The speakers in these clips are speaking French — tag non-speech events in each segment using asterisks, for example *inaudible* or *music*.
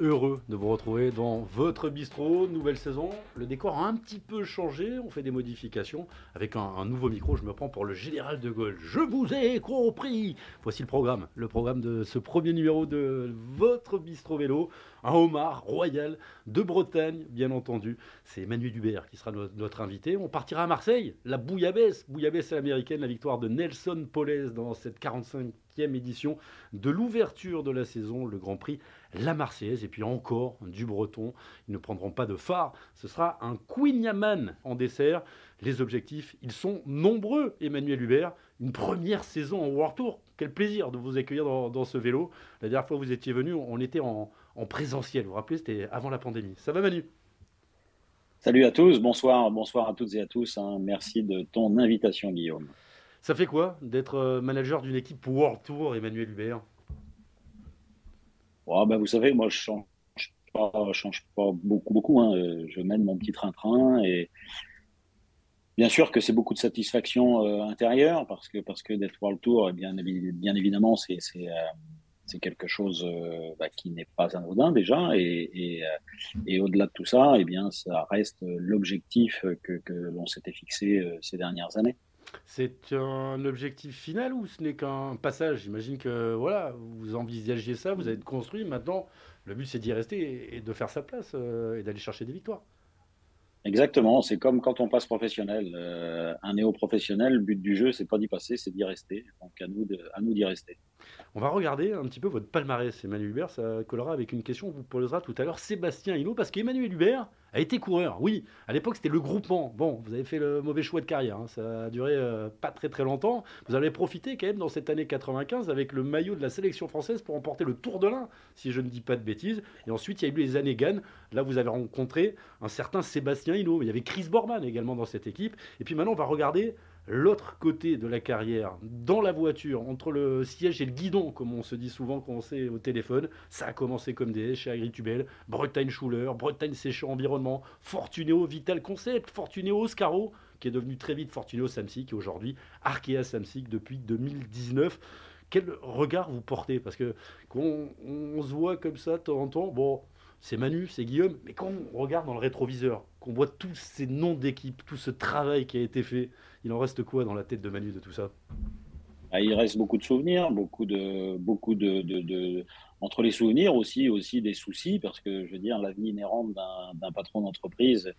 heureux de vous retrouver dans votre bistrot, nouvelle saison. Le décor a un petit peu changé, on fait des modifications avec un, nouveau micro. Je me prends pour le général de Gaulle. Je vous ai compris. Voici le programme, le programme de ce premier numéro de votre bistrot vélo. Un homard royal de Bretagne, bien entendu. C'est Emmanuel Hubert qui sera notre, invité. On partira à Marseille, la bouillabaisse, bouillabaisse à l'américaine, la victoire de Nelson Poles dans cette 45 édition de l'ouverture de la saison, le Grand Prix La Marseillaise. Et puis encore du breton. Ils ne prendront pas de phare. Ce sera un Queen Yaman en dessert. Les objectifs, ils sont nombreux, Emmanuel Hubert. Une première saison en World Tour. Quel plaisir de vous accueillir dans, ce vélo. La dernière fois que vous étiez venu, on était en, présentiel. Vous vous rappelez, c'était avant la pandémie. Ça va, Manu? Salut à tous, bonsoir, bonsoir à toutes et à tous. Hein. Merci de ton invitation, Guillaume. Ça fait quoi d'être euh, manager d'une équipe World Tour, Emmanuel Hubert? Oh, bah, Vous savez, moi, je change pas, change pas beaucoup, beaucoup. Hein. Je mène mon petit train-train et bien sûr que c'est beaucoup de satisfaction euh, intérieure parce que, parce que d'être World Tour, eh bien, bien évidemment, c'est euh, quelque chose bah, qui n'est pas anodin déjà. Et, et, au-delà de tout ça, eh bien, ça reste l'objectif que, que l'on s'était fixé ces dernières années. C'est un objectif final ou ce n'est qu'un passage? J'imagine que voilà, vous envisagez ça, vous avez construit. Maintenant, le but c'est d'y rester et de faire sa place euh, et d'aller chercher des victoires. Exactement, c'est comme quand on passe professionnel. Euh, un néo-professionnel, le but du jeu, c'est pas d'y passer, c'est d'y rester. Donc à nous d'y rester. On va regarder un petit peu votre palmarès, Emmanuel Hubert. Ça collera avec une question qu'on vous posera tout à l'heure, Sébastien Hinault, parce qu'Emmanuel Hubert a été coureur. Oui, à l'époque c'était le groupement. Bon, vous avez fait le mauvais choix de carrière. Hein. Ça a duré euh, pas très très longtemps. Vous avez profité quand même dans cette année 95 avec le maillot de la sélection française pour emporter le Tour de l'Ain, si je ne dis pas de bêtises. Et ensuite il y a eu les années Gann. Là vous avez rencontré un certain Sébastien Hinault. Il y avait Chris Borman également dans cette équipe. Et puis maintenant on va regarder l'autre côté de la carrière, dans la voiture, entre le siège et le guidon, comme on se dit souvent quand on sait au téléphone. Ça a commencé comme des chez Agritubel, Bretagne Schuller, Bretagne Séchant Environnement, Fortuneo Vital Concept, Fortuneo Oscaro, qui est devenu très vite Fortuneo Samsic et aujourd'hui Arkea Samsic depuis 2019 quel regard vous portez? Parce que quand on, se voit comme ça de temps en temps, bon, c'est Manu, c'est Guillaume, mais quand on regarde dans le rétroviseur, qu'on voit tous ces noms d'équipes, tout ce travail qui a été fait, il en reste quoi dans la tête de Manu de tout ça? Ah, Il reste beaucoup de souvenirs, beaucoup de, beaucoup de, entre les souvenirs aussi, aussi des soucis, parce que je veux dire, la vie inhérente d'un patron d'entreprise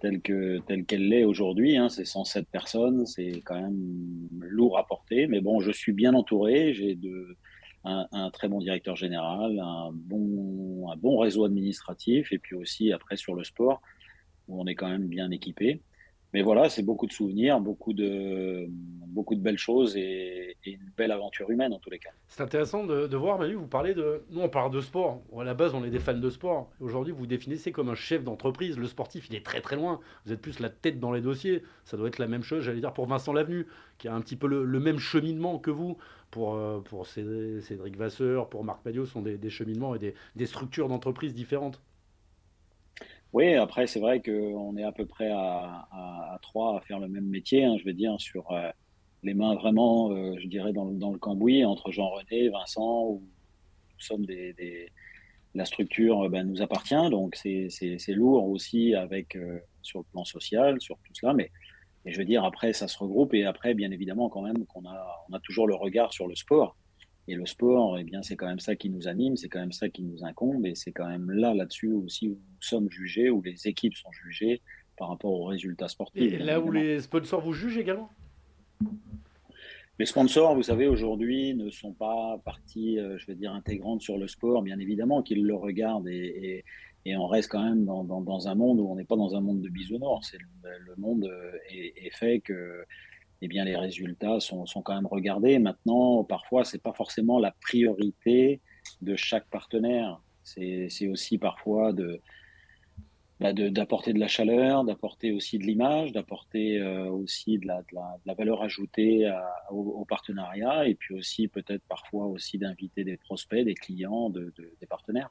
telle que telle qu'elle l'est aujourd'hui, hein, c'est 107 personnes, c'est quand même lourd à porter, mais bon, je suis bien entouré, j'ai de un, très bon directeur général, un bon, un bon réseau administratif, et puis aussi après sur le sport, où on est quand même bien équipé. Mais voilà, c'est beaucoup de souvenirs, beaucoup de, beaucoup de belles choses et, une belle aventure humaine en tous les cas. C'est intéressant de, voir, Manu, vous parlez de... Nous, on parle de sport. À la base, on est des fans de sport. Aujourd'hui, vous vous définissez comme un chef d'entreprise. Le sportif, il est très très loin. Vous êtes plus la tête dans les dossiers. Ça doit être la même chose, j'allais dire, pour Vincent Lavenu, qui a un petit peu le, même cheminement que vous. Pour, euh, pour Cédric Vasseur, pour Marc Padio, sont des, des cheminements et des, structures d'entreprise différentes. Oui, après, c'est vrai qu'on est à peu près à, à, trois à faire le même métier, hein, je veux dire, sur euh, les mains vraiment, euh, je dirais, dans, le cambouis, entre Jean-René, Vincent, où nous sommes des, la structure ben, nous appartient, donc c'est lourd aussi avec sur le plan social, sur tout cela, mais et je veux dire, après, ça se regroupe, et après, bien évidemment, quand même, qu'on a, on a toujours le regard sur le sport. Et le sport, eh bien, c'est quand même ça qui nous anime, c'est quand même ça qui nous incombe, et c'est quand même là, là-dessus aussi où nous sommes jugés, où les équipes sont jugées par rapport aux résultats sportifs. Et là où les sponsors vous jugent également? Les sponsors, vous savez, aujourd'hui, ne sont pas partie, euh, je vais dire, intégrante sur le sport, bien évidemment qu'ils le regardent, et, et, on reste quand même dans, un monde où on n'est pas dans un monde de bisounours. C'est le, monde euh, est, fait que eh bien, les résultats sont, quand même regardés. Maintenant, parfois, c'est pas forcément la priorité de chaque partenaire. C'est aussi parfois bah, de d'apporter de, la chaleur, d'apporter aussi de l'image, d'apporter euh, aussi de la, valeur ajoutée au, partenariat et puis aussi peut-être parfois aussi d'inviter des prospects, des clients, de, des partenaires.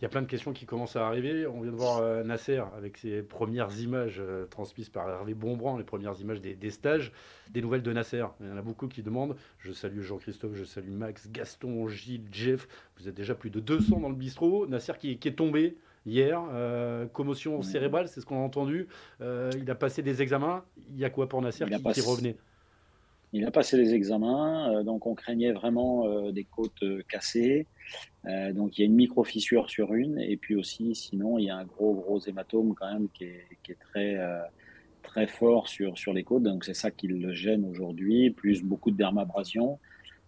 Il y a plein de questions qui commencent à arriver. On vient de voir euh, Nasser avec ses premières images euh, transmises par Hervé Bonbrand, les premières images des, stages, des nouvelles de Nasser. Il y en a beaucoup qui demandent. Je salue Jean-Christophe, je salue Max, Gaston, Gilles, Jeff. Vous êtes déjà plus de 200 dans le bistrot. Nasser qui, est tombé hier, euh, commotion cérébrale, c'est ce qu'on a entendu. il a passé des examens. Il y a quoi pour Nasser qui, qui revenait? Il a passé les examens, euh, donc on craignait vraiment euh, des côtes euh, cassées. donc il y a une micro-fissure sur une, et puis aussi, sinon, il y a un gros, gros hématome quand même qui est, très, très fort sur, sur les côtes. Donc c'est ça qui le gêne aujourd'hui, plus beaucoup de dermabrasion.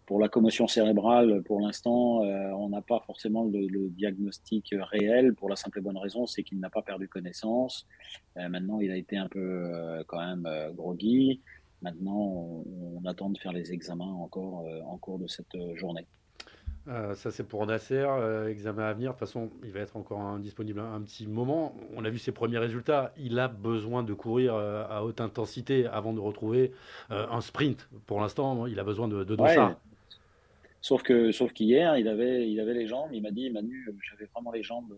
Pour la commotion cérébrale, pour l'instant, on n'a pas forcément le, diagnostic réel pour la simple et bonne raison, c'est qu'il n'a pas perdu connaissance. maintenant, il a été un peu quand même groggy. Maintenant, on, attend de faire les examens encore euh, en cours de cette euh, journée. Euh, ça, c'est pour Nasser. examen à venir. De toute façon, il va être encore disponible un, petit moment. On a vu ses premiers résultats. Il a besoin de courir à haute intensité avant de retrouver un sprint. Pour l'instant, il a besoin de, de, ça. Sauf que, sauf qu'hier, il avait, il avait les jambes. Il m'a dit, Manu, j'avais vraiment les jambes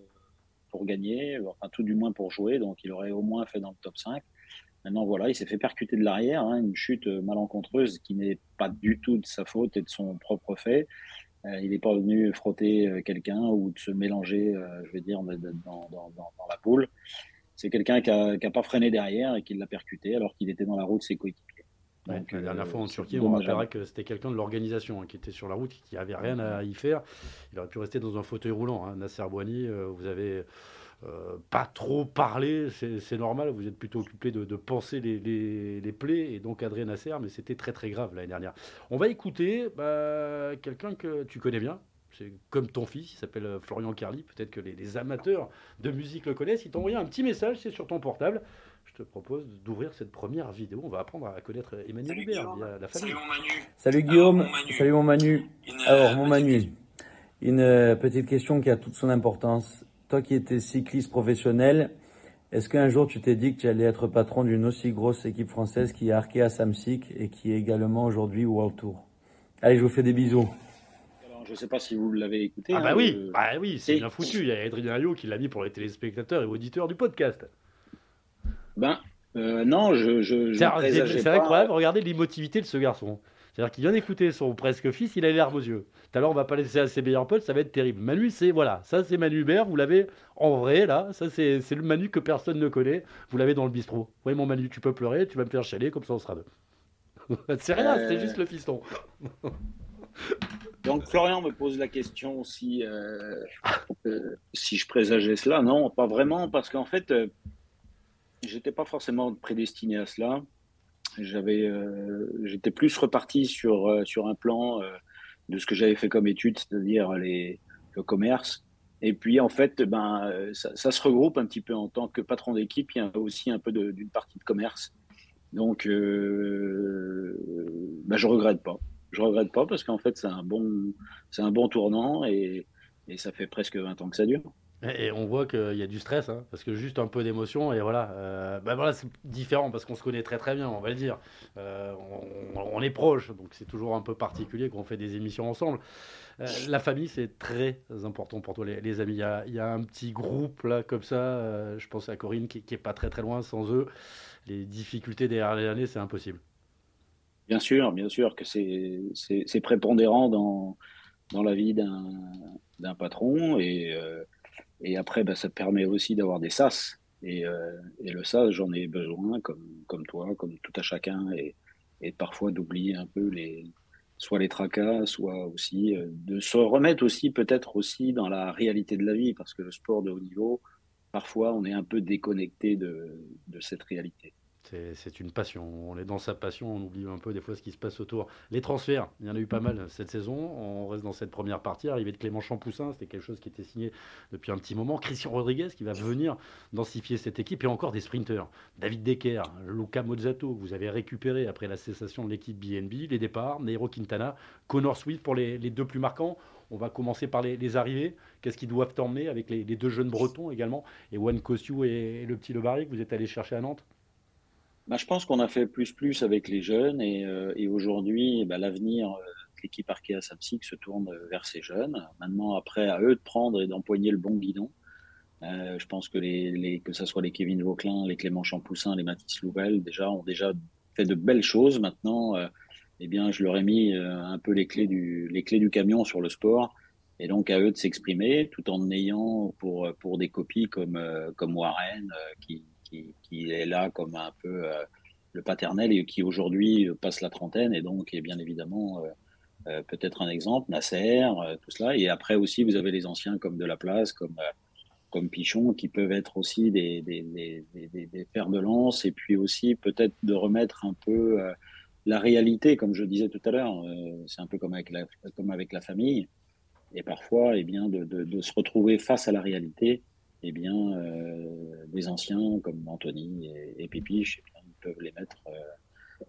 pour gagner, enfin tout du moins pour jouer. Donc, il aurait au moins fait dans le top 5. Maintenant, voilà, il s'est fait percuter de l'arrière, hein, une chute euh, malencontreuse qui n'est pas du tout de sa faute et de son propre fait. Euh, il n'est pas venu frotter euh, quelqu'un ou de se mélanger, je veux dire, dans, la poule. C'est quelqu'un qui n'a pas freiné derrière et qui l'a percuté alors qu'il était dans la route de ses coéquipiers. Donc, la dernière fois en Turquie, on rappellerait que c'était quelqu'un de l'organisation hein, qui était sur la route, qui n'avait rien à y faire. Il aurait pu rester dans un fauteuil roulant. Hein. Nasser Bouani, vous avez euh, pas trop parler, c'est normal, vous êtes plutôt occupé de, de penser les, les, les, plaies et donc Adrien Nasser, mais c'était très très grave l'année dernière. On va écouter bah, quelqu'un que tu connais bien, c'est comme ton fils, il s'appelle euh, Florian Carly, peut-être que les, amateurs de musique le connaissent, il t'a envoyé un petit message, c'est sur ton portable. Je te propose d'ouvrir cette première vidéo, on va apprendre à connaître Emmanuel Hubert via la famille. Salut mon Manu. Salut Guillaume, salut mon Manu. Alors mon Manu, une euh, petite question qui a toute son importance toi qui étais cycliste professionnel, est-ce qu'un jour tu t'es dit que tu allais être patron d'une aussi grosse équipe française qui est Arkea Samsic et qui est également aujourd'hui World Tour? Allez, je vous fais des bisous. Alors, je ne sais pas si vous l'avez écouté. Ah bah hein, oui, bah oui, c'est bien foutu. Il y a Adrien Ayot qui l'a mis pour les téléspectateurs et auditeurs du podcast. Ben euh, non, je, je, je C'est incroyable. Regardez l'émotivité de ce garçon. C'est-à-dire qu'il vient d'écouter son presque fils, il a les larmes aux yeux. Tout à l'heure, on va pas laisser à ses meilleurs potes, ça va être terrible. Manu, c'est voilà, ça c'est Manu Hubert, vous l'avez en vrai là, ça c'est le Manu que personne ne connaît, vous l'avez dans le bistrot. Oui, mon Manu, tu peux pleurer, tu vas me faire chialer, comme ça on sera deux. *laughs* c'est rien, c'est juste le fiston. Donc Florian me pose la question si, euh, euh, si je présageais cela. Non, pas vraiment, parce qu'en fait, euh, j'étais pas forcément prédestiné à cela j'avais, euh, j'étais plus reparti sur, euh, sur un plan euh, de ce que j'avais fait comme étude, c'est-à-dire les, le commerce. Et puis, en fait, ben, ça, se regroupe un petit peu en tant que patron d'équipe. Il y a aussi un peu d'une partie de commerce. Donc, euh, ben, je regrette pas. Je regrette pas parce qu'en fait, c'est un bon, un bon tournant et, et ça fait presque 20 ans que ça dure. Et on voit qu'il y a du stress, hein, parce que juste un peu d'émotion, et voilà, bah voilà c'est différent parce qu'on se connaît très très bien, on va le dire. Euh, on, est proche, donc c'est toujours un peu particulier qu'on fait des émissions ensemble. Euh, la famille, c'est très important pour toi, les, amis. Il y, a, un petit groupe là, comme ça, je pense à Corinne qui, qui est pas très très loin sans eux. Les difficultés derrière les années, c'est impossible. Bien sûr, bien sûr que c'est prépondérant dans, dans la vie d'un patron et et après, bah, ça permet aussi d'avoir des sas. Et, euh, le sas, j'en ai besoin, comme, toi, comme tout à chacun, et, et parfois d'oublier un peu les, soit les tracas, soit aussi euh, de se remettre aussi peut-être aussi dans la réalité de la vie, parce que le sport de haut niveau, parfois on est un peu déconnecté de, de cette réalité. C'est une passion. On est dans sa passion, on oublie un peu des fois ce qui se passe autour. Les transferts, il y en a eu pas mal cette saison. On reste dans cette première partie. Arrivée de Clément Champoussin, c'était quelque chose qui était signé depuis un petit moment. Christian Rodriguez qui va venir densifier cette équipe et encore des sprinteurs. David Decker, Luca Mozzato, que vous avez récupéré après la cessation de l'équipe BNB. Les départs, Nairo Quintana, Connor Swift pour les, deux plus marquants. On va commencer par les, arrivées. Qu'est-ce qu'ils doivent t'emmener avec les, deux jeunes bretons également? Et Juan Kosciu et, le petit Le Barry que vous êtes allé chercher à Nantes? Bah, je pense qu'on a fait plus plus avec les jeunes et, euh, et aujourd'hui, bah, l'avenir euh, l'équipe Arkea Samsic se tourne vers ces jeunes. Maintenant, après, à eux de prendre et d'empoigner le bon guidon. Euh, je pense que les, que ce soit les Kevin Vauclin, les Clément Champoussin, les Mathis Louvel, déjà ont déjà fait de belles choses. Maintenant, euh, eh bien, je leur ai mis euh, un peu les clés du les clés du camion sur le sport, et donc à eux de s'exprimer, tout en ayant pour pour des copies comme comme Warren qui, qui, est là comme un peu le paternel et qui aujourd'hui passe la trentaine et donc est bien évidemment peut-être un exemple, Nasser, tout cela. Et après aussi, vous avez les anciens comme de la place, comme comme Pichon, qui peuvent être aussi des, des, des, fers de lance, et puis aussi peut-être de remettre un peu euh, la réalité, comme je disais tout à l'heure. Euh, c'est un peu comme avec la, comme avec la famille, et parfois, eh bien, de, se retrouver face à la réalité. Eh bien, euh, des anciens comme Anthony et, et Pipiche, eh ils peuvent les mettre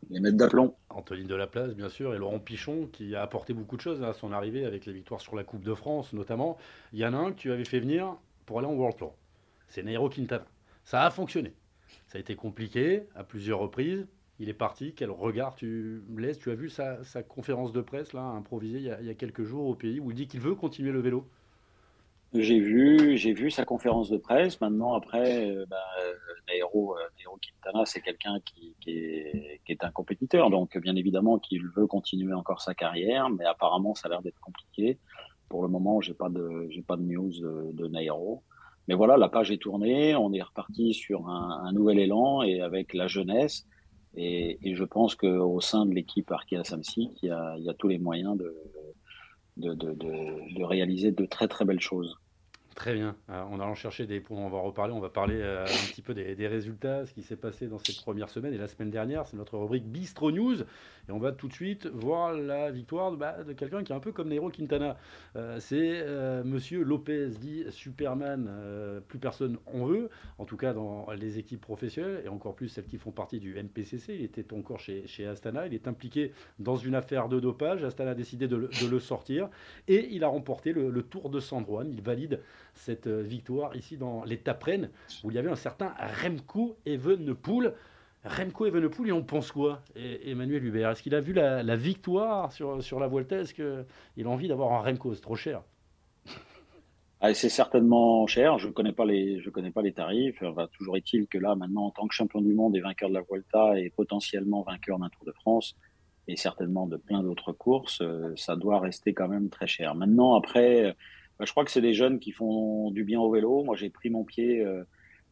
les mettre d'aplomb. Anthony Delaplace, bien sûr, et Laurent Pichon, qui a apporté beaucoup de choses à son arrivée avec les victoires sur la Coupe de France, notamment. Il y en a un que tu avais fait venir, pour aller en World Tour. C'est Nairo Quintana. Ça a fonctionné. Ça a été compliqué à plusieurs reprises. Il est parti. Quel regard tu laisses? Tu as vu sa, conférence de presse là, improvisée il y, a, quelques jours au pays où il dit qu'il veut continuer le vélo? J'ai vu, j'ai vu sa conférence de presse. Maintenant, après, euh, bah, Nairo, euh, Quintana, c'est quelqu'un qui, est, un compétiteur. Donc, bien évidemment, qu'il veut continuer encore sa carrière, mais apparemment, ça a l'air d'être compliqué. Pour le moment, j'ai pas de pas de news de, Nairo. Mais voilà, la page est tournée, on est reparti sur un, nouvel élan et avec la jeunesse. Et, je pense qu'au sein de l'équipe Arkea Samsic, il y a, tous les moyens de, de, réaliser de très très belles choses. Très bien. Euh, on allant chercher des points, on va reparler. On va parler euh, un petit peu des, résultats, ce qui s'est passé dans ces premières semaines et la semaine dernière. C'est notre rubrique Bistro News. Et on va tout de suite voir la victoire de, bah, quelqu'un qui est un peu comme Nero Quintana. Euh, c'est Monsieur Lopez, dit Superman. plus personne en veut, en tout cas dans les équipes professionnelles et encore plus celles qui font partie du NPCC. Il était encore chez, Astana. Il est impliqué dans une affaire de dopage. Astana a décidé de le, sortir et il a remporté le, Tour de San. Il valide cette euh, victoire ici dans les Taprennes, où il y avait un certain Remco Evenepoel. Remco Evenepoel, et on pense quoi Emmanuel Hubert? Est-ce qu'il a vu la, victoire sur, sur la Vuelta Est-ce qu'il a envie d'avoir un Remco? C'est trop cher. *laughs* Ah, c'est certainement cher. Je ne connais, pas les, je connais pas les tarifs. Enfin, toujours est-il que là, maintenant, en tant que champion du monde et vainqueur de la Vuelta et potentiellement vainqueur d'un Tour de France et certainement de plein d'autres courses, euh, ça doit rester quand même très cher. Maintenant, après, bah, je crois que c'est des jeunes qui font du bien au vélo. Moi, j'ai pris mon pied euh,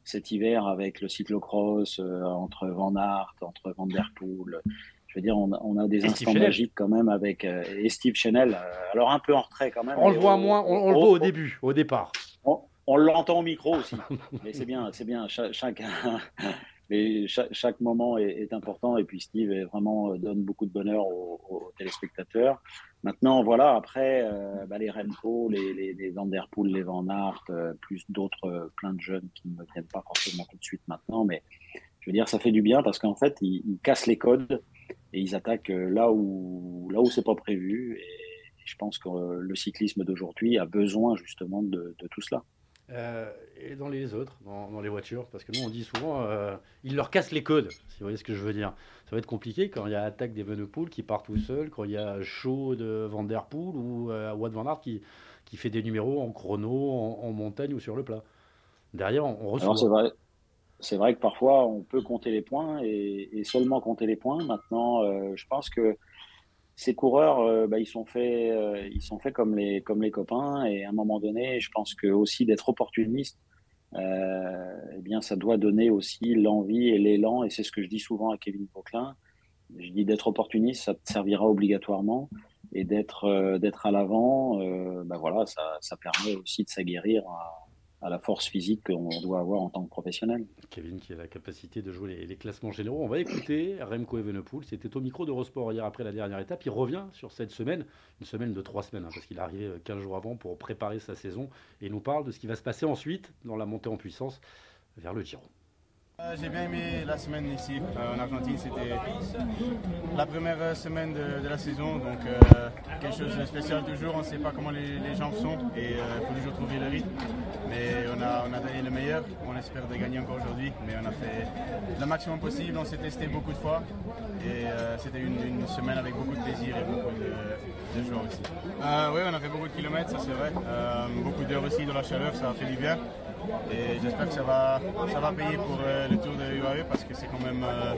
cet hiver avec le cyclocross euh, entre Van Aert, entre Van Der Poel. Je veux dire, on, a des instants magiques quand même avec euh, et Steve Chanel. alors un peu en retrait quand même. On le voit moins, on, le voit au début, au départ. On, l'entend au micro aussi. *laughs* Mais c'est bien, c'est bien. chacun, chaque, moment est, important et puis Steve vraiment donne beaucoup de bonheur aux téléspectateurs. Maintenant, voilà, après, euh, bah, les Remco, les, les, les Van Der Aert, euh, plus d'autres, euh, plein de jeunes qui ne me viennent pas forcément tout de suite maintenant, mais je veux dire, ça fait du bien parce qu'en fait, ils, cassent les codes et ils attaquent là où, là où c'est pas prévu. Et, je pense que le cyclisme d'aujourd'hui a besoin justement de tout cela. Euh, et dans les autres, dans, les voitures, parce que nous on dit souvent, euh, ils leur cassent les codes, si vous voyez ce que je veux dire. Ça va être compliqué quand il y a attaque des Venepool qui part tout seul, quand il y a show de Van Der Poel ou euh, Wout Van Aert qui, qui fait des numéros en chrono, en, montagne ou sur le plat. Derrière, on, reçoit. c'est vrai. C'est vrai que parfois on peut compter les points et, et seulement compter les points. Maintenant, euh, je pense que ces coureurs, euh, bah, ils sont faits, euh, ils sont faits comme les comme les copains. Et à un moment donné, je pense que aussi d'être opportuniste, euh, eh bien, ça doit donner aussi l'envie et l'élan. Et c'est ce que je dis souvent à Kevin Poquelin. Je dis d'être opportuniste, ça te servira obligatoirement, et d'être d'être à l'avant, bah voilà, ça, ça permet aussi de s'aguerrir à, à la force physique qu'on doit avoir en tant que professionnel. Kevin qui a la capacité de jouer les, classements généraux. On va écouter Remco Evenepoel. C'était au micro d'Eurosport hier après la dernière étape. Il revient sur cette semaine, une semaine de trois semaines, hein, parce qu'il est arrivé 15 jours avant pour préparer sa saison. Et il nous parle de ce qui va se passer ensuite dans la montée en puissance vers le Giro. Euh, j'ai bien aimé la semaine ici euh, en Argentine. C'était la première euh, semaine de, la saison, donc quelque chose de spécial toujours. On ne sait pas comment les, gens sont et il faut toujours trouver le rythme. Mais on a, on a donné le meilleur. On espère de gagner encore aujourd'hui, mais on a fait le maximum possible. On s'est testé beaucoup de fois et c'était une, semaine avec beaucoup de plaisir et beaucoup de, de joie aussi. oui, on a fait beaucoup de kilomètres, ça c'est vrai. beaucoup d'heures aussi dans la chaleur, ça a fait du bien. Et j'espère que ça va, ça va payer pour euh, le tour de UAE parce que c'est quand même. Euh,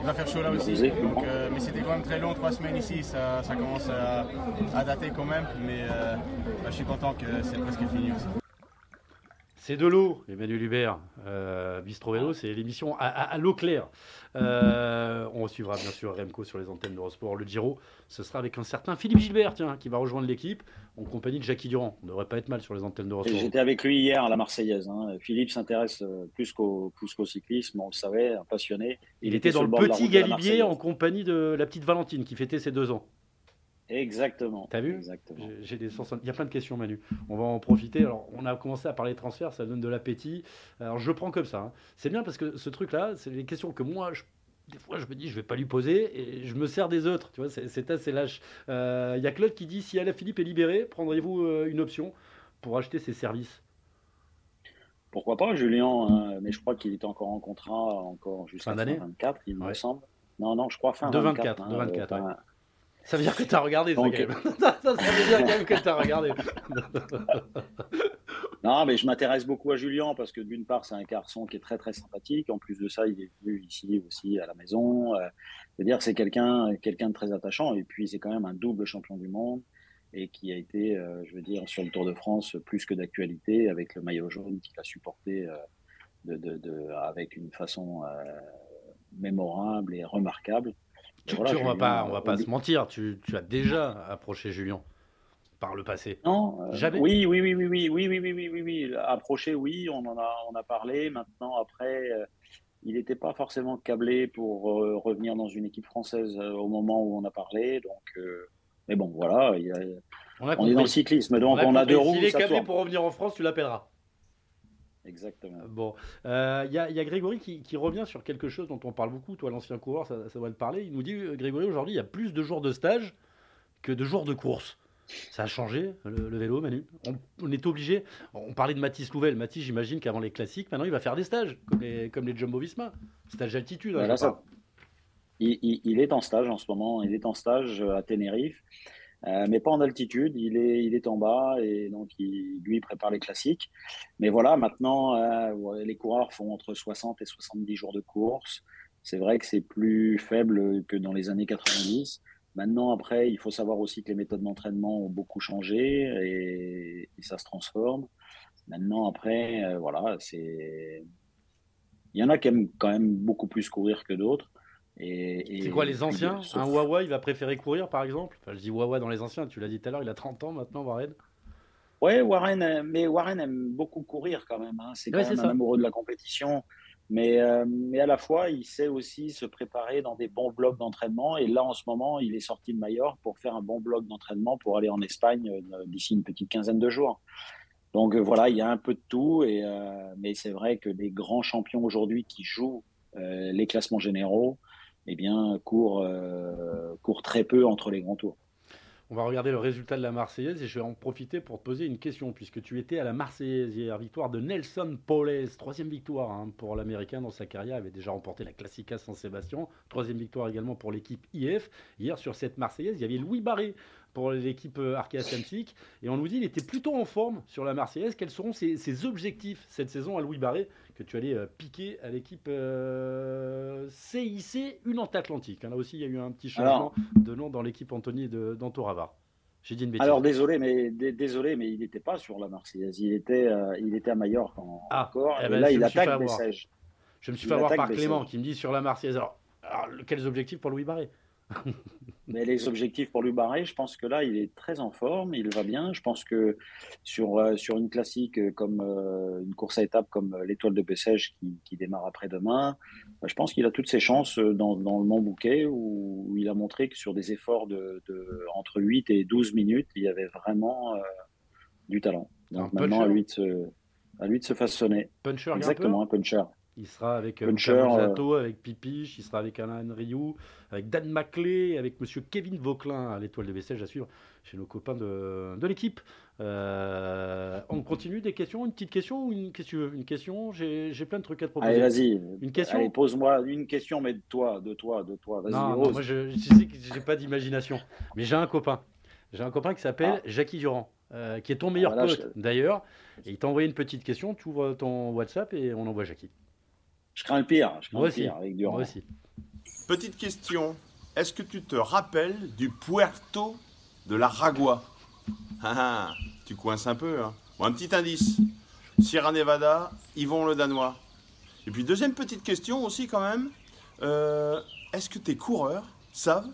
il va faire chaud là aussi. Donc, euh, mais c'était quand même très long, trois semaines ici. Ça, ça commence à, dater quand même. Mais bah, je suis content que c'est presque fini aussi. C'est de l'eau, Emmanuel Hubert. Euh, Bistro Vélo, c'est l'émission à, l'eau claire. Euh, on suivra bien sûr Remco sur les antennes d'Eurosport. Le Giro, ce sera avec un certain Philippe Gilbert, tiens, qui va rejoindre l'équipe en compagnie de Jackie Durand. On ne devrait pas être mal sur les antennes d'Eurosport. J'étais avec lui hier à la Marseillaise. Hein. Philippe s'intéresse euh, plus qu'au cyclisme, on le savait, un passionné. Il, était, dans le, petit galibier en compagnie de la petite Valentine qui fêtait ses deux ans. Exactement. T'as vu? J'ai des Il y a plein de questions, Manu. On va en profiter. Alors, on a commencé à parler de transfert, ça donne de l'appétit. Alors, je prends comme ça. Hein. C'est bien parce que ce truc-là, c'est les questions que moi, des fois, je me dis, je vais pas lui poser et je me sers des autres. Tu vois, c'est assez lâche. Il euh, y a Claude qui dit, si Alain Philippe est libéré, prendrez-vous euh, une option pour acheter ses services? Pourquoi pas, Julien hein, Mais je crois qu'il est encore en contrat encore jusqu'à fin 24, il me semble. Non, non, je crois fin de 24. 24 de 24, hein, ça veut dire que tu as regardé, *laughs* ça, ça, veut dire quand même que tu as regardé. *laughs* non, mais je m'intéresse beaucoup à Julien parce que d'une part, c'est un garçon qui est très très sympathique. En plus de ça, il est venu ici aussi à la maison. Euh, c'est-à-dire c'est quelqu'un quelqu'un de très attachant. Et puis, c'est quand même un double champion du monde et qui a été, euh, je veux dire, sur le Tour de France plus que d'actualité avec le maillot jaune qu'il a supporté euh, de, de, de, avec une façon mémorable et remarquable. Tu, on va pas, on va pas se mentir. Tu, as déjà approché Julien par le passé. Non, euh, Oui, oui, oui, oui, oui, oui, oui, oui, oui, oui, oui. Approché, oui, on en a, on a parlé. Maintenant, après, euh, il n'était pas forcément câblé pour euh, revenir dans une équipe française au moment où on a parlé. Donc, mais bon, voilà. on, est dans le cyclisme, donc on a, deux roues. S'il est câblé pour revenir en France, tu l'appelleras. Exactement. Bon, il euh, y, a Grégory qui, revient sur quelque chose dont on parle beaucoup. Toi, l'ancien coureur, ça, va te parler. Il nous dit euh, Grégory, aujourd'hui, il y a plus de jours de stage que de jours de course. Ça a changé le, vélo, Manu? On, est obligé. On parlait de Mathis Louvel. Mathis, j'imagine qu'avant les classiques, maintenant il va faire des stages, comme les, comme les Jumbo Visma. Stage d'altitude. Hein, il, il, est en stage en ce moment. Il est en stage à Tenerife. Euh, mais pas en altitude. Il est, il est en bas et donc il, lui prépare les classiques. Mais voilà, maintenant, euh, les coureurs font entre 60 et 70 jours de course. C'est vrai que c'est plus faible que dans les années 90. Maintenant, après, il faut savoir aussi que les méthodes d'entraînement ont beaucoup changé et, ça se transforme. Maintenant, après, euh, voilà, c'est. Il y en a qui aiment quand même beaucoup plus courir que d'autres. C'est quoi les anciens? Un Wawa, il va préférer courir par exemple? Je dis Wawa dans les anciens, tu l'as dit tout à l'heure, il a 30 ans maintenant, Warren. Ouais, Warren, euh, mais Warren aime beaucoup courir quand même. Hein. C'est quand même un amoureux de la compétition. Mais, euh, mais à la fois, il sait aussi se préparer dans des bons blocs d'entraînement. Et là, en ce moment, il est sorti de Majorque pour faire un bon bloc d'entraînement pour aller en Espagne euh, d'ici une petite quinzaine de jours. Donc voilà, il y a un peu de tout. Et, mais c'est vrai que les grands champions aujourd'hui qui jouent les classements généraux, eh bien, court, euh, court très peu entre les grands tours. On va regarder le résultat de la Marseillaise et je vais en profiter pour te poser une question, puisque tu étais à la Marseillaise hier, victoire de Nelson Paules, troisième victoire hein, pour l'Américain dans sa carrière, avait déjà remporté la Classica San-Sébastien, troisième victoire également pour l'équipe IF. Hier sur cette Marseillaise, il y avait Louis Barré pour l'équipe euh, Arkea Samsic. Et on nous dit qu'il était plutôt en forme sur la Marseillaise. Quels seront ses, objectifs cette saison à Louis Barré que tu allais euh, piquer à l'équipe CIC euh, une Atlantique hein, Là aussi, il y a eu un petit changement de nom dans l'équipe Anthony d'Antoravar. J'ai dit une bêtise. Alors désolé, mais désolé, mais il n'était pas sur la Marseillaise. Il était, il était à Majorque ah, encore. Eh ben, là, il attaque Bessèges. Je me suis fait avoir par Clément qui me dit sur la Marseillaise. Alors, alors quels objectifs pour Louis Barré? *laughs* Mais les objectifs pour lui barrer, je pense que là, il est très en forme, il va bien. Je pense que sur, euh, sur une classique comme euh, une course à étapes comme euh, l'étoile de Bessèges qui, qui, démarre après-demain, je pense qu'il a toutes ses chances dans, dans le Mont Bouquet où, il a montré que sur des efforts de, de, entre 8 et 12 minutes, il y avait vraiment du talent. Donc maintenant, à lui, de se, à lui de se façonner. Puncher, Exactement, un, puncher. Il sera avec Zato, avec Pipiche, il sera avec Alain Rioux, avec Dan Maclay, avec Monsieur Kevin Vauclin à l'étoile de vaisselle, j'assure, chez nos copains de, de l'équipe. Euh, on continue des questions, une petite question ou une question Une question, j'ai plein de trucs à te proposer. Allez, vas-y. Une question? Pose-moi une question, mais de toi, de toi, de toi. Vas-y. Non, moi je, sais que j'ai pas d'imagination, mais j'ai un copain. J'ai un copain qui s'appelle ah. Jackie Durand, euh, qui est ton meilleur pote d'ailleurs. Et il t'a envoyé une petite question. Tu ouvres ton WhatsApp et on envoie Jackie. Je crains le pire. Je crains moi le pire avec Durand. Moi aussi. Petite question. Est-ce que tu te rappelles du Puerto de la Ragua? Ah, ah, tu coinces un peu. Hein. un petit indice. Sierra Nevada, Yvon le Danois. Et puis deuxième petite question aussi quand même. Euh, est-ce que tes coureurs savent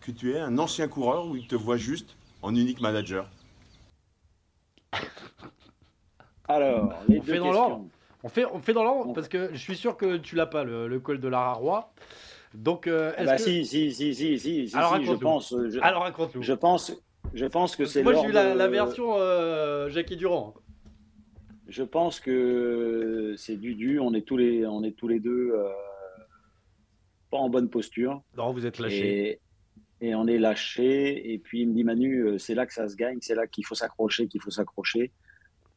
que tu es un ancien coureur ou ils te voient juste en unique manager? Alors, les on fait dans l'ordre. On fait, on fait dans l'ordre parce que je suis sûr que tu l'as pas le, col de la Roi. Donc, euh, est-ce bah, que... si, si, si, si, si, Alors, je pense. Je, Alors raconte-nous. Je pense, je pense que c'est. Moi, j'ai eu la, version euh, Jackie Durand. Je pense que c'est Dudu. On est tous les, on est tous les deux euh, pas en bonne posture. Non, vous êtes lâchés. Et, on est lâchés. Et puis il me dit Manu, euh, c'est là que ça se gagne. C'est là qu'il faut s'accrocher, qu'il faut s'accrocher.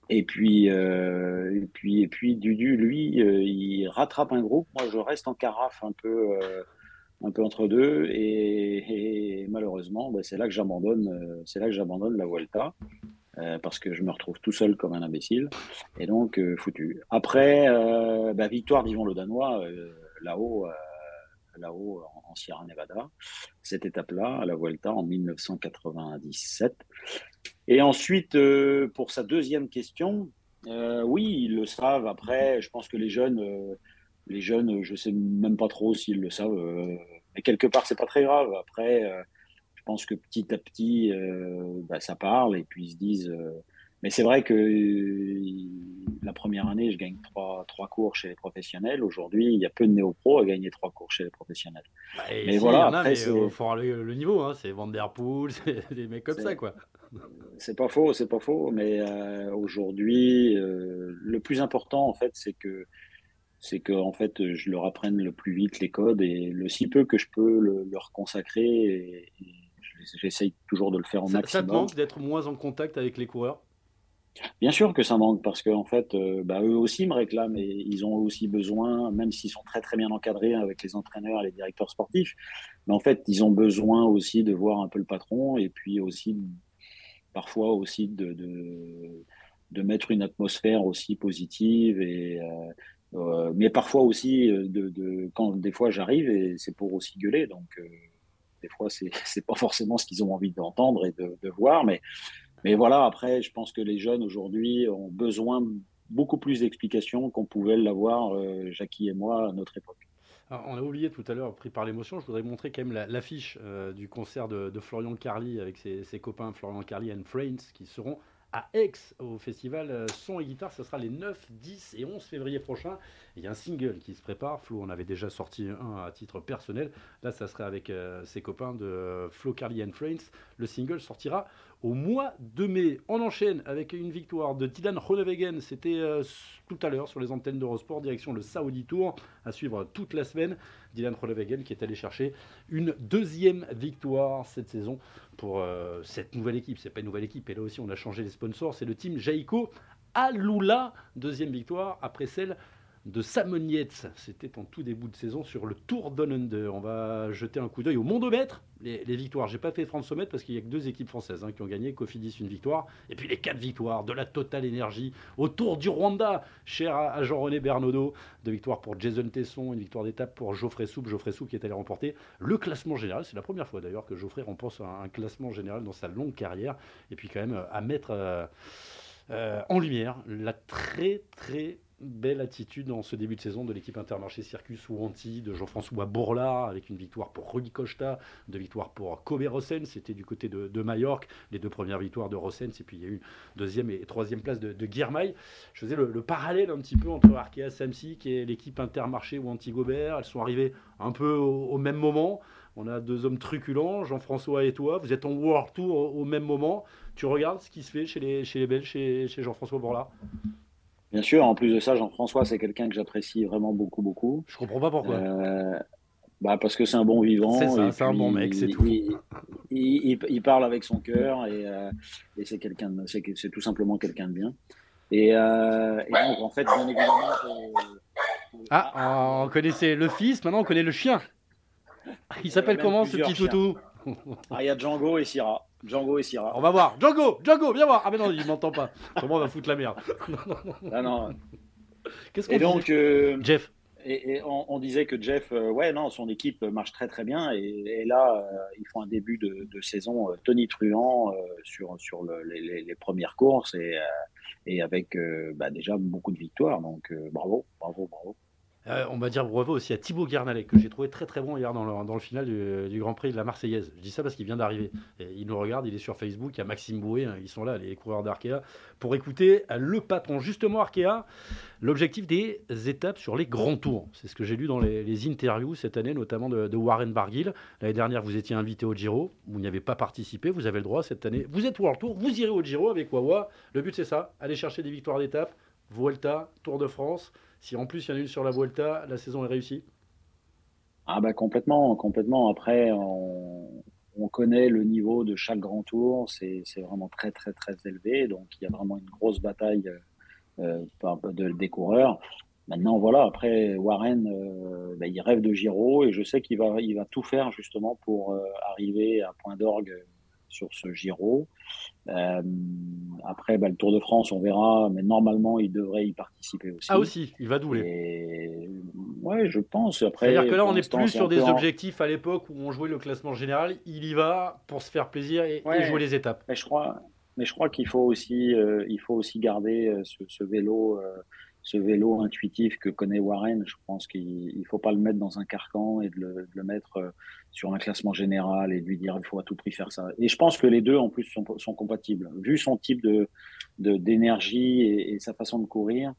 Et puis, et puis, et puis, Dudu, lui, il rattrape un groupe. Moi, je reste en carafe un peu un peu entre deux. Et, malheureusement, ben, c'est là que j'abandonne, euh, c'est là que j'abandonne la Vuelta. Euh, parce que je me retrouve tout seul comme un imbécile, et donc euh, foutu. Après, ben, victoire d'Yvon le Danois, là-haut, là-haut en, Sierra Nevada, cette étape-là, à la Vuelta en 1997. Et ensuite, pour sa deuxième question, oui, ils le savent. Après, je pense que les jeunes les jeunes, je sais même pas trop s'ils le savent. Euh, mais quelque part, c'est pas très grave. Après, euh, je pense que petit à petit, euh, bah, ça parle et puis ils se disent. mais c'est vrai que la première année, je gagne trois, trois cours chez les professionnels. Aujourd'hui, il y a peu de néo-pros à gagner trois cours chez les professionnels. Bah, mais voilà, après, il faut avoir le, niveau. Hein. C'est Vanderpool, *laughs* c'est des mecs comme ça, quoi. C'est pas faux, c'est pas faux. Mais aujourd'hui, le plus important, en fait, c'est que c'est que en fait je leur apprenne le plus vite les codes et le si peu que je peux leur consacrer et, j'essaye toujours de le faire au maximum. Ça te manque d'être moins en contact avec les coureurs? Bien sûr que ça manque parce qu'en fait, euh, bah, eux aussi me réclament et ils ont aussi besoin, même s'ils sont très très bien encadrés avec les entraîneurs et les directeurs sportifs, mais en fait ils ont besoin aussi de voir un peu le patron et puis aussi parfois aussi de, de, mettre une atmosphère aussi positive et, euh, euh, mais parfois aussi, euh, de, quand des fois j'arrive et c'est pour aussi gueuler, donc euh, des fois c'est *laughs* c'est pas forcément ce qu'ils ont envie d'entendre et de, voir, mais mais voilà. Après, je pense que les jeunes aujourd'hui ont besoin beaucoup plus d'explications qu'on pouvait l'avoir Jackie et moi à notre époque. On a oublié tout à l'heure, pris par l'émotion, je voudrais montrer quand même l'affiche du concert de, Florian Carly avec ses, ses, copains Florian Carly and Friends qui seront Aix au festival euh, Son et Guitare. Ce sera les 9, 10 et 11 février prochains. Il y a un single qui se prépare. Flo en avait déjà sorti un à titre personnel. Là, ça serait avec euh, ses copains de Flo Carly and Friends. Le single sortira au mois de mai. On enchaîne avec une victoire de Dylan Ronewegen. C'était euh, tout à l'heure sur les antennes d'Eurosport, direction le Saudi Tour, à suivre toute la semaine. Dylan Ronewegen qui est allé chercher une deuxième victoire cette saison pour euh, cette nouvelle équipe. C'est pas une nouvelle équipe, et là aussi on a changé les sponsors. C'est le team Jaico Alula, deuxième victoire après celle de Samonietz. C'était en tout début de saison sur le Tour Down. On va jeter un coup d'œil au mondomètre. Les, les victoires, j'ai pas fait France Sommet parce qu'il y a que deux équipes françaises hein, qui ont gagné. Cofidis une victoire. Et puis les quatre victoires de la Total Énergie au Tour du Rwanda, cher à, Jean-René Bernaudot. Deux victoires pour Jason Tesson, une victoire d'étape pour Geoffrey Soupe. Geoffrey Soupe qui est allé remporter le classement général. C'est la première fois d'ailleurs que Geoffrey remporte un, classement général dans sa longue carrière. Et puis quand même euh, à mettre euh, euh, en lumière la très très belle attitude en ce début de saison de l'équipe Intermarché Circus ou Anti, de Jean-François Bourla, avec une victoire pour Rudy Costa, deux victoires pour Kobe Rossens, c'était du côté de, de, Majorque, les deux premières victoires de Rossens, et puis il y a eu deuxième et troisième place de, de. Je faisais le, parallèle un petit peu entre Arkea Samsic et l'équipe Intermarché ou Anti-Gobert, elles sont arrivées un peu au, même moment. On a deux hommes truculents, Jean-François et toi, vous êtes en World Tour au, même moment. Tu regardes ce qui se fait chez les, Belges, chez, chez Jean-François Bourla? Bien sûr, en plus de ça, Jean-François, c'est quelqu'un que j'apprécie vraiment beaucoup, beaucoup. Je comprends pas pourquoi. Euh, bah parce que c'est un bon vivant. C'est ça, c'est un bon mec, c'est tout. Il, parle avec son cœur et, euh, et c'est quelqu'un, c'est tout simplement quelqu'un de bien. Et, euh, et, donc, en fait, bien évidemment. Ah, on connaissait le fils, maintenant on connaît le chien. Il s'appelle comment ce petit toutou? Ah, Il y a Django et Syrah. Django et Syrah. On va voir. Django, Django, viens voir. Ah, mais non, il m'entend pas. Comment on va foutre la merde *laughs* Ah non. Qu'est-ce qu'on Et donc, euh, Jeff. Et, on, disait que Jeff, euh, ouais, non, son équipe marche très très bien. Et, là, euh, ils font un début de, saison Tony Truant sur, sur les, premières courses et, et avec bah, déjà beaucoup de victoires. Donc bravo, bravo, bravo. Euh, on va dire bravo aussi à Thibaut Guernalec, que j'ai trouvé très très bon hier dans le, final du, Grand Prix de la Marseillaise. Je dis ça parce qu'il vient d'arriver. Il nous regarde, il est sur Facebook, il y a Maxime Boué, hein, ils sont là, les coureurs d'Arkea, pour écouter le patron. Justement, Arkea, l'objectif des étapes sur les grands tours. C'est ce que j'ai lu dans les, interviews cette année, notamment de, Warren Barguil. L'année dernière, vous étiez invité au Giro, vous n'y avez pas participé, vous avez le droit cette année. Vous êtes World Tour, vous irez au Giro avec Wawa. Le but c'est ça, aller chercher des victoires d'étape, Vuelta, Tour de France. Si en plus il y en a une sur la Vuelta, la saison est réussie Ah bah complètement, complètement. Après, on, connaît le niveau de chaque grand tour, c'est vraiment très très très élevé, donc il y a vraiment une grosse bataille euh, de, des coureurs. Maintenant, voilà, après, Warren, euh, bah, il rêve de Giro et je sais qu'il va, il va tout faire justement pour euh, arriver à point d'orgue sur ce Giro. Euh, après, bah, le Tour de France, on verra, mais normalement, il devrait y participer aussi. Ah aussi, il va doubler. Ouais, je pense. C'est-à-dire que là, on n'est plus sur des objectifs à l'époque où on jouait le classement général. Il y va pour se faire plaisir et, jouer les étapes. Mais je crois, mais je crois qu'il faut aussi, euh, il faut aussi garder euh, ce, vélo ce vélo intuitif que connaît Warren, je pense qu'il ne faut pas le mettre dans un carcan et de le, mettre euh, sur un classement général et lui dire il faut à tout prix faire ça. Et je pense que les deux en plus sont, compatibles. Vu son type de d'énergie et, sa façon de courir,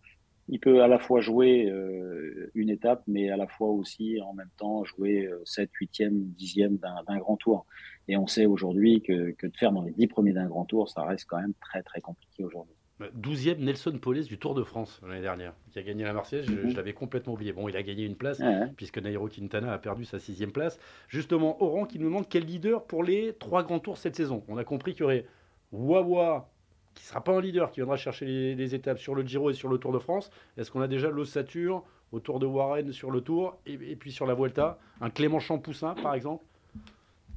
il peut à la fois jouer euh, une étape, mais à la fois aussi en même temps jouer 7, 8e, 10e d'un grand tour. Et on sait aujourd'hui que, que de faire dans les 10 premiers d'un grand tour, ça reste quand même très très compliqué aujourd'hui. 12e Nelson Poles du Tour de France l'année dernière, qui a gagné la Marseillaise. Je, mhm. l'avais complètement oublié. Bon, il a gagné une place, puisque Nairo Quintana a perdu sa sixième place. Justement, Oran qui nous demande quel leader pour les trois grands tours cette saison. On a compris qu'il y aurait Wawa, qui ne sera pas un leader, qui viendra chercher les, étapes sur le Giro et sur le Tour de France. Est-ce qu'on a déjà l'ossature au Tour de Warren sur le Tour, et, et puis sur la Vuelta? Un Clément Champoussin, par exemple?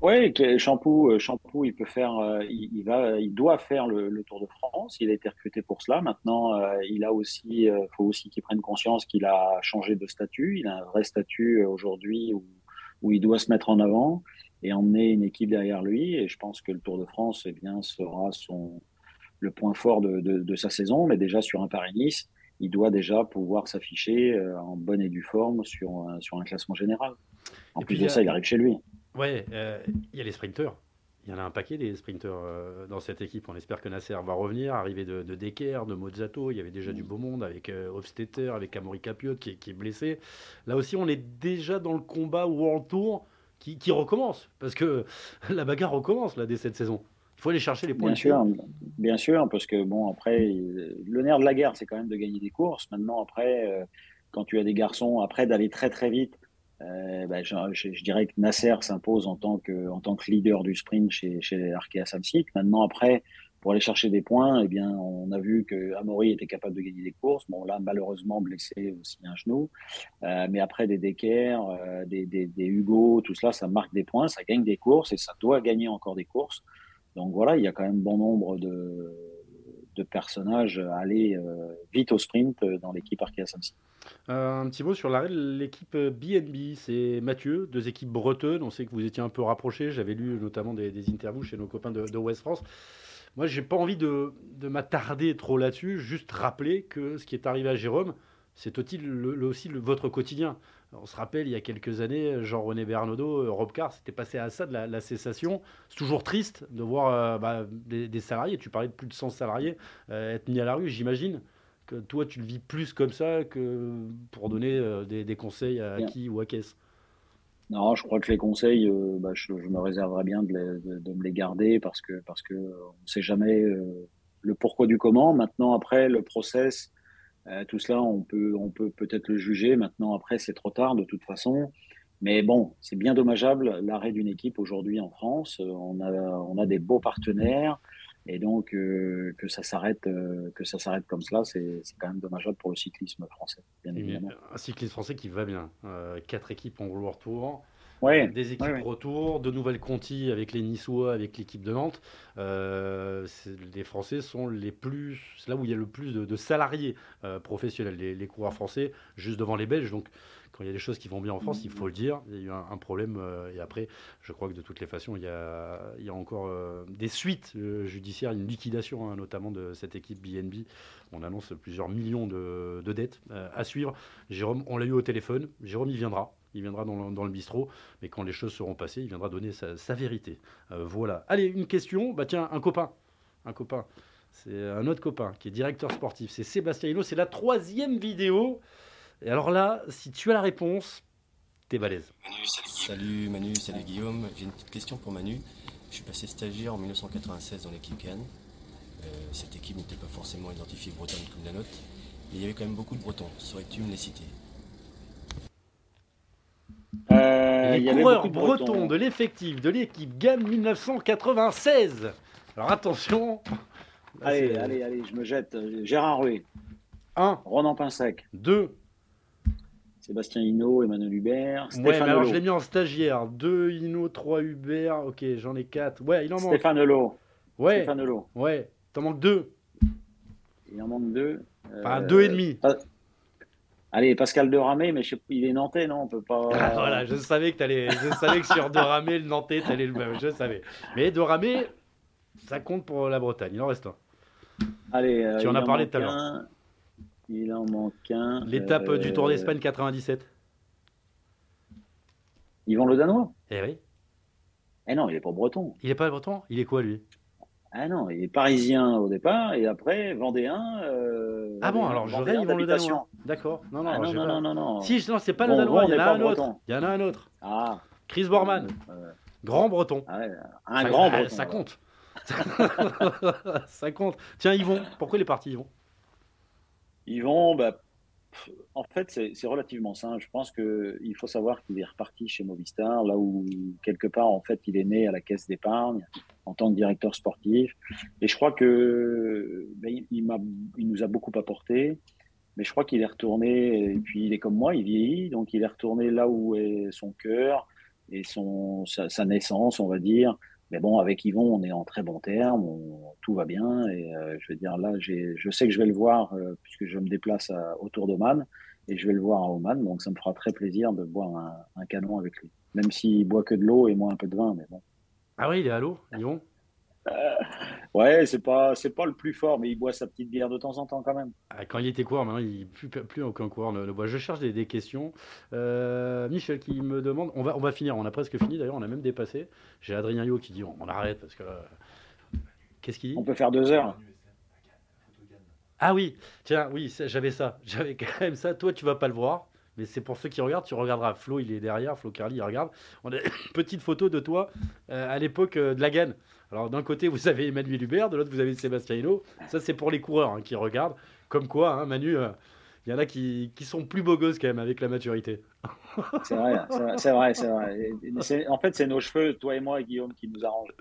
Oui, Shampoo, Shampoo, il peut faire, euh, il, va, il doit faire le, Tour de France. Il a été recruté pour cela. Maintenant, euh, il a aussi, euh, faut aussi qu'il prenne conscience qu'il a changé de statut. Il a un vrai statut aujourd'hui où, où, il doit se mettre en avant et emmener une équipe derrière lui. Et je pense que le Tour de France, eh bien, sera son le point fort de, de, de sa saison. Mais déjà sur un Paris-Nice, il doit déjà pouvoir s'afficher en bonne et due forme sur, sur un classement général. En plus de ça, il arrive chez lui. Ouais, euh, il y a les sprinteurs. Il y en a un paquet des sprinteurs euh, dans cette équipe. On espère que Nasser va revenir. Arrivé de, de Decker, de Mozzato, il y avait déjà du beau monde avec euh, Hofstetter, avec Amaury Capiot qui, est blessé. Là aussi, on est déjà dans le combat World Tour qui, qui recommence. Parce que *laughs* la bagarre recommence là dès cette saison. Il faut aller chercher les points. Bien sûr, bien sûr, parce que bon, après, le nerf de la guerre, c'est quand même de gagner des courses. Maintenant, après, quand tu as des garçons, après d'aller très très vite euh, bah, je, dirais que Nasser s'impose en tant que leader du sprint chez chez Arkea Samsic. Maintenant après pour aller chercher des points, eh bien on a vu que Amaury était capable de gagner des courses. Bon là malheureusement blessé aussi un genou, euh, mais après des Decker, euh, des, Hugo, tout cela ça marque des points, ça gagne des courses et ça doit gagner encore des courses. Donc voilà il y a quand même bon nombre de de personnages à aller vite au sprint dans l'équipe Arkea Samsic. Euh, un petit mot sur l'équipe BNB, c'est Mathieu, deux équipes bretonnes. On sait que vous étiez un peu rapprochés. J'avais lu notamment des, interviews chez nos copains de, West France. Moi, j'ai pas envie de, m'attarder trop là-dessus. Juste rappeler que ce qui est arrivé à Jérôme, c'est aussi, votre quotidien. On se rappelle, il y a quelques années, Jean-René Bernaudot, Rob Carr, c'était passé à ça de la, cessation. C'est toujours triste de voir euh, bah, des, salariés, tu parlais de plus de 100 salariés, euh, être mis à la rue, j'imagine toi, tu le vis plus comme ça que pour donner euh, des, conseils à qui ou à qu'est-ce Non, je crois que les conseils, euh, bah, je, me réserverais bien de, me les garder parce que parce que on ne sait jamais euh, le pourquoi du comment. Maintenant, après, le process, tout cela, on peut on peut peut-être le juger. Maintenant, après, c'est trop tard de toute façon. Mais bon, c'est bien dommageable l'arrêt d'une équipe aujourd'hui en France. On a, on a des beaux partenaires. Et donc, euh, que ça s'arrête euh, que ça s'arrête comme cela, c'est quand même dommageable pour le cyclisme français, bien évidemment. Un cyclisme français qui va bien. Euh, quatre équipes en World Tour. Ouais, des équipes retour, de nouvelles Conti avec les Niçois, avec l'équipe de Nantes. les Français sont les plus, là où il y a le plus de, salariés professionnels, les, les, coureurs français, juste devant les Belges. Donc quand il y a des choses qui vont bien en France, il faut le dire. Il y a eu un, problème. Euh, et après, je crois que de toutes les façons, il y a, il y a encore euh, des suites euh, judiciaires, une liquidation hein, notamment de cette équipe BNB. On annonce plusieurs millions de, dettes à suivre. Jérôme, on l'a eu au téléphone. Jérôme, il viendra. Il viendra dans, dans, le bistrot, mais quand les choses seront passées, il viendra donner sa, vérité. voilà. Allez, une question. Bah tiens, un copain. Un copain. C'est un autre copain qui est directeur sportif. C'est Sébastien Hino. C'est la troisième vidéo et alors là, si tu as la réponse, t'es balèze. Manu, salut. Manu, salut Guillaume. J'ai une petite question pour Manu. Je suis passé stagiaire en 1996 dans l'équipe Cannes. Euh, cette équipe n'était pas forcément identifiée bretonne comme la nôtre, mais il y avait quand même beaucoup de bretons. Saurais-tu me les citer? Euh, Les coureurs bretons de l'effectif de l'équipe Gann 1996. Alors attention. Allez, allez, allez, je me jette. Gérard Ruy. 1. Ronan Pinsec. 2. Sébastien Hino, Emmanuel Hubert. Ouais, mais alors je l'ai mis en stagiaire. 2 Hino, 3 Hubert. Ok, j'en ai 4. Ouais, il en manque. Stéphane Helo. Ouais. Stéphane Helo. Ouais, t'en manques 2. Il en manque 2. Enfin, 2 et demi. Allez, Pascal de Ramé, mais je sais, il est nantais, non On peut pas. Ah, voilà, je savais que t'allais, je savais que sur de Ramé, le nantais, t'allais le même, je savais. Mais de Ramé, ça compte pour la Bretagne. Il en reste un. Allez, euh, tu en as parlé tout à l'heure. Il en manque un. L'étape du Tour d'Espagne 97. Yvan Le Danois Eh oui. Eh non, il n'est pas breton. Il n'est pas breton Il est quoi, lui? Ah non, il est parisien au départ et après vendéen. Euh, ah bon, alors j'aurais Yvan Le Danois. D'accord. Non, non, ah non, non, non, non, Si, non, c'est pas le Danois, il y en a un autre. Il y en a un autre. Ah. Chris Borman. Grand breton. Ah un grand breton. Ça compte. *laughs* ça compte. Tiens, Yvon, pourquoi il est parti, Yvon? Vont, bah, en fait, c'est relativement simple. Je pense qu'il faut savoir qu'il est reparti chez Movistar, là où quelque part, en fait, il est né à la caisse d'épargne en tant que directeur sportif. Et je crois que il, il, nous a beaucoup apporté. Mais je crois qu'il est retourné, et puis il est comme moi, il vieillit, donc il est retourné là où est son cœur et son, sa naissance, on va dire. Mais bon, avec Yvon, on est en très bon terme, tout va bien. Et euh, je veux dire, là, je sais que je vais le voir, euh, puisque je me déplace à, autour d'Oman, et je vais le voir à Oman. Donc ça me fera très plaisir de boire un, canon avec lui. Même s'il boit que de l'eau et moi un peu de vin, mais bon. Ah oui, il est à l'eau, Yvon? euh, ouais, c'est pas c'est pas le plus fort, mais il boit sa petite bière de temps en temps quand même. Ah, quand il était coureur, maintenant il plus plus aucun coureur ne le boit. Je cherche des, questions. Euh, Michel qui me demande, on va on va finir, on a presque fini d'ailleurs, on a même dépassé. J'ai Adrien Yo qui dit on, arrête parce que qu'est-ce qu'il dit? On peut faire deux heures. Ah oui, tiens, oui, j'avais ça, j'avais quand même ça. Toi, tu vas pas le voir, mais c'est pour ceux qui regardent, tu regarderas. Flo, il est derrière, Flo Carly, il regarde. On a *coughs* une petite photo de toi euh, à l'époque de la Gaine. Alors d'un côté, vous avez Emmanuel Hubert, de l'autre, vous avez Sébastien Hino. Ça, c'est pour les coureurs hein, qui regardent. Comme quoi, hein, Manu, euh, il y en a qui, qui, sont plus beaux gosses quand même avec la maturité. *laughs* c'est vrai, c'est vrai, c'est vrai. En fait, c'est nos cheveux, toi et moi, Guillaume, qui nous arrangent.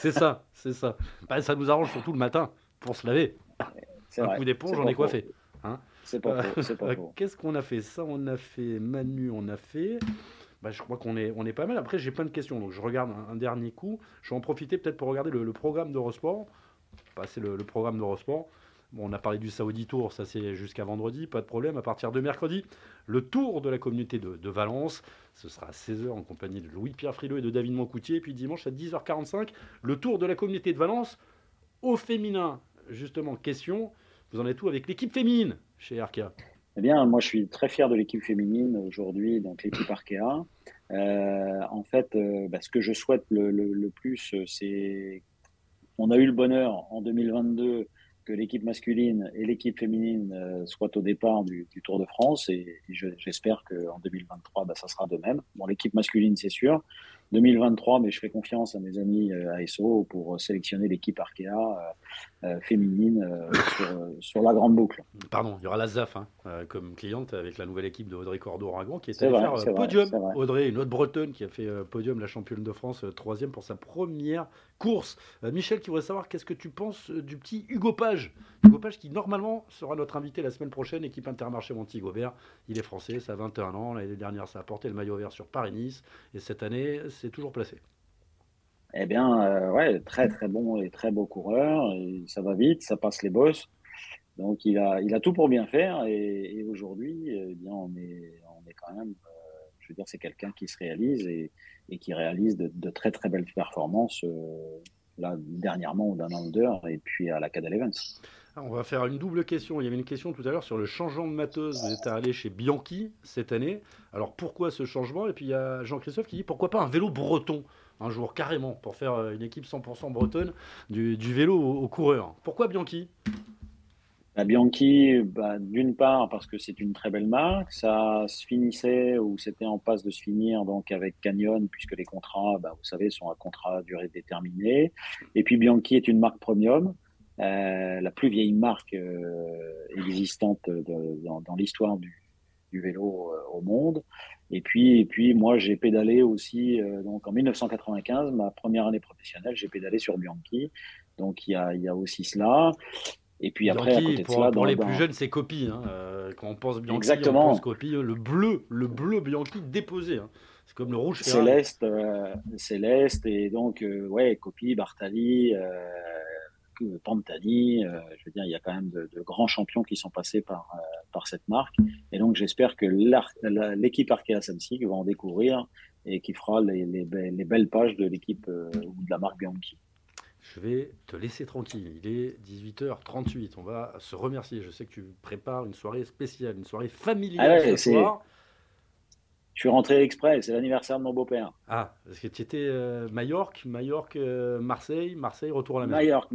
c'est ça, c'est ça. Bah, ça nous arrange surtout le matin pour se laver. Un coup d'éponge, on est coiffé. Hein c'est pas euh, Qu'est-ce qu'on a fait? Ça, on a fait Manu, on a fait. Bah, je crois qu'on est, pas mal. Après, j'ai plein de questions, donc je regarde un, dernier coup. Je vais en profiter peut-être pour regarder le, programme d'Eurosport. Passer le, le programme d'Eurosport. Bon, on a parlé du Saudi Tour, ça c'est jusqu'à vendredi, pas de problème. À partir de mercredi, le Tour de la communauté de, Valence, ce sera à 16h en compagnie de Louis-Pierre Frilot et de David Moncoutier. Puis dimanche à 10h45, le Tour de la communauté de Valence au féminin. Justement, question, vous en êtes où avec l'équipe féminine chez Arkea eh bien, moi, je suis très fier de l'équipe féminine aujourd'hui, donc l'équipe Arkea. Euh, en fait, euh, bah, ce que je souhaite le, plus, c'est on a eu le bonheur en 2022 que l'équipe masculine et l'équipe féminine euh, soient au départ du, Tour de France et, j'espère qu'en 2023, bah, ça sera de même. Bon, l'équipe masculine, c'est sûr, 2023, mais je fais confiance à mes amis ASO pour sélectionner l'équipe Arkea euh, féminine euh, *laughs* sur, sur, la grande boucle. Pardon, il y aura la ZAF hein, comme cliente avec la nouvelle équipe de Audrey Cordeau-Aragon qui est, allée faire podium. Audrey, une autre bretonne qui a fait podium, la championne de France, troisième pour sa première course. Michel qui voudrait savoir qu'est-ce que tu penses du petit Hugo Page? Hugo Page qui normalement sera notre invité la semaine prochaine, équipe Intermarché Montigobert. Il est français, ça a 21 ans. L'année dernière, ça a porté le maillot vert sur Paris-Nice. Et cette année, c'est toujours placé. Eh bien, euh, ouais, très très bon et très beau coureur. ça va vite, ça passe les bosses. Donc il a, il a tout pour bien faire. Et, aujourd'hui, eh bien, on est, on est quand même, euh, je veux dire, c'est quelqu'un qui se réalise et, qui réalise de, très très belles performances. Euh, là, dernièrement d'un Under et puis à la Cadel Events. Ah, on va faire une double question. Il y avait une question tout à l'heure sur le changement de mateuse. Vous êtes allé chez Bianchi cette année. Alors pourquoi ce changement? Et puis il y a Jean-Christophe qui dit pourquoi pas un vélo breton un jour carrément pour faire euh, une équipe 100% bretonne du, vélo au, coureur. Pourquoi Bianchi? Bah, Bianchi, bah, d'une part parce que c'est une très belle marque, ça se finissait ou c'était en passe de se finir donc avec Canyon puisque les contrats, bah, vous savez, sont à contrat à durée déterminée. Et puis Bianchi est une marque premium. Euh, la plus vieille marque euh, existante dans, l'histoire du, vélo euh, au monde. Et puis, et puis moi, j'ai pédalé aussi, donc en 1995, ma première année professionnelle, j'ai pédalé sur Bianchi. Donc il y a, y a, aussi cela. Et puis après, à côté pour, de cela, pour les plus jeunes, c'est Copie. Hein. quand on pense Bianchi, Exactement. on pense Copie. Le bleu, le bleu Bianchi déposé. Hein. C'est comme le rouge Céleste, Céleste et donc ouais, Copie, Bartali, Pantani, euh, je veux dire, il y a quand même de, grands champions qui sont passés par, euh, par cette marque. Et donc, j'espère que l'équipe Arkea Samsic va en découvrir et qui fera les, les, belles pages de l'équipe euh, ou de la marque Bianchi. Je vais te laisser tranquille. Il est 18h38. On va se remercier. Je sais que tu prépares une soirée spéciale, une soirée familiale ah ce soir. Je suis rentré exprès, c'est l'anniversaire de mon beau-père. Ah, parce que tu étais Majorque, Majorque, Marseille, Marseille, retour à la maison. Majorque,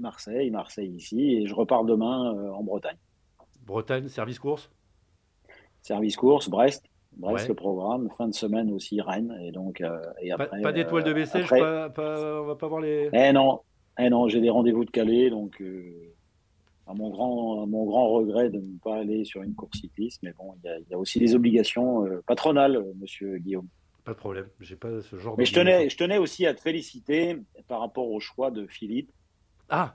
Marseille, Marseille ici, et je repars demain euh, en Bretagne. Bretagne, service course? Service course, Brest. Brest le programme, fin de semaine aussi Rennes et donc euh, et après, pas, d'étoiles de Bessèges, pas, pas, on va pas voir les. Eh non, eh non, j'ai des rendez-vous de Calais donc euh, à mon grand mon grand regret de ne pas aller sur une course cycliste, mais bon, il y, a aussi des obligations patronales, Monsieur Guillaume. Pas de problème, j'ai pas ce genre. Mais je tenais je tenais aussi à te féliciter par rapport au choix de Philippe ah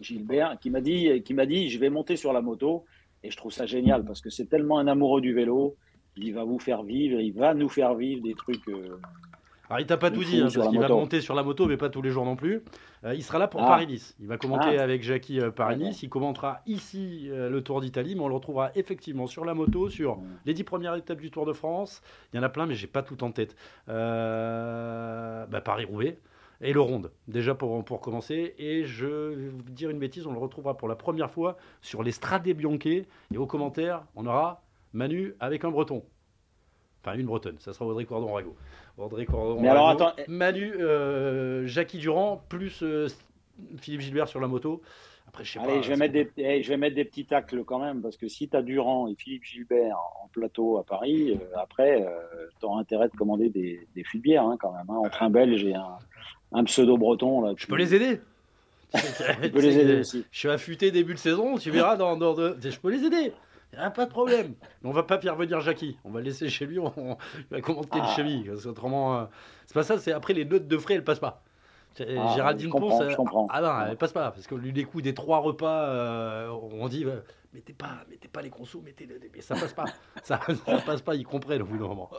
Gilbert, qui m'a dit, qui m'a dit, je vais monter sur la moto. Et je trouve ça génial parce que c'est tellement un amoureux du vélo. Il va vous faire vivre, il va nous faire vivre des trucs. Euh, alors il t'a pas tout dit, hein, parce qu'il va monter sur la moto, mais pas tous les jours non plus. Euh, il sera là pour ah. Paris-Nice. Il va commenter ah. avec Jackie euh, Paris-Nice. Il commentera ici le Tour d'Italie, mais on le retrouvera effectivement sur la moto, sur les dix premières étapes du Tour de France. Il y en a plein, mais j'ai pas tout en tête. Bah, Paris-Roubaix et le ronde, déjà pour, pour commencer. Et je vais vous dire une bêtise, on le retrouvera pour la première fois sur les Stradé Bianche. Et au commentaire, on aura Manu avec un breton. Enfin, une bretonne, ça sera Audrey Cordon-Rago. Audrey Cordon Mais alors, attends. Manu, euh, Jackie Durand, plus euh, Philippe Gilbert sur la moto. Après, je sais Allez, je, vais mettre des, eh, je vais mettre des petits tacles quand même, parce que si tu as Durand et Philippe Gilbert en plateau à Paris, euh, après, tu auras intérêt de commander des, des fûts de bière hein, quand même. Hein, entre un belge et un, un pseudo breton. Là, Je peux les aider. *laughs* je peux les *laughs* aider aussi. Je suis affûté début de saison, tu verras dans, dans je peux les aider. Il a pas de problème. *laughs* On va pas faire venir Jackie. On va le laisser chez lui. On, va commenter le ah. lui. Autrement, euh, c'est pas ça. C'est après les notes de frais, elles passent pas. Ah, Géraldine Ponce, ah non, elle passe pas parce que lui les coups des trois repas, euh, on dit mettez pas, mettez pas les consos, mettez, mais ça passe pas, ça, ça, passe pas, ils comprennent au bout d'un moment.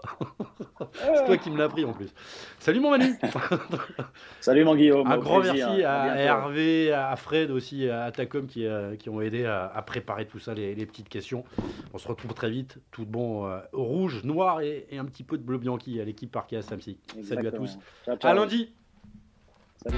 C'est toi qui me l'as appris en plus. Salut mon Manu. Salut mon Guillaume. Un grand merci à, Hervé, à Fred aussi, à Tacom qui, euh, qui ont aidé à, préparer tout ça, les, petites questions. On se retrouve très vite, tout bon euh, rouge, noir et, un petit peu de bleu bianchi à l'équipe Parquet à Samsi. Salut à tous. À lundi. Salut.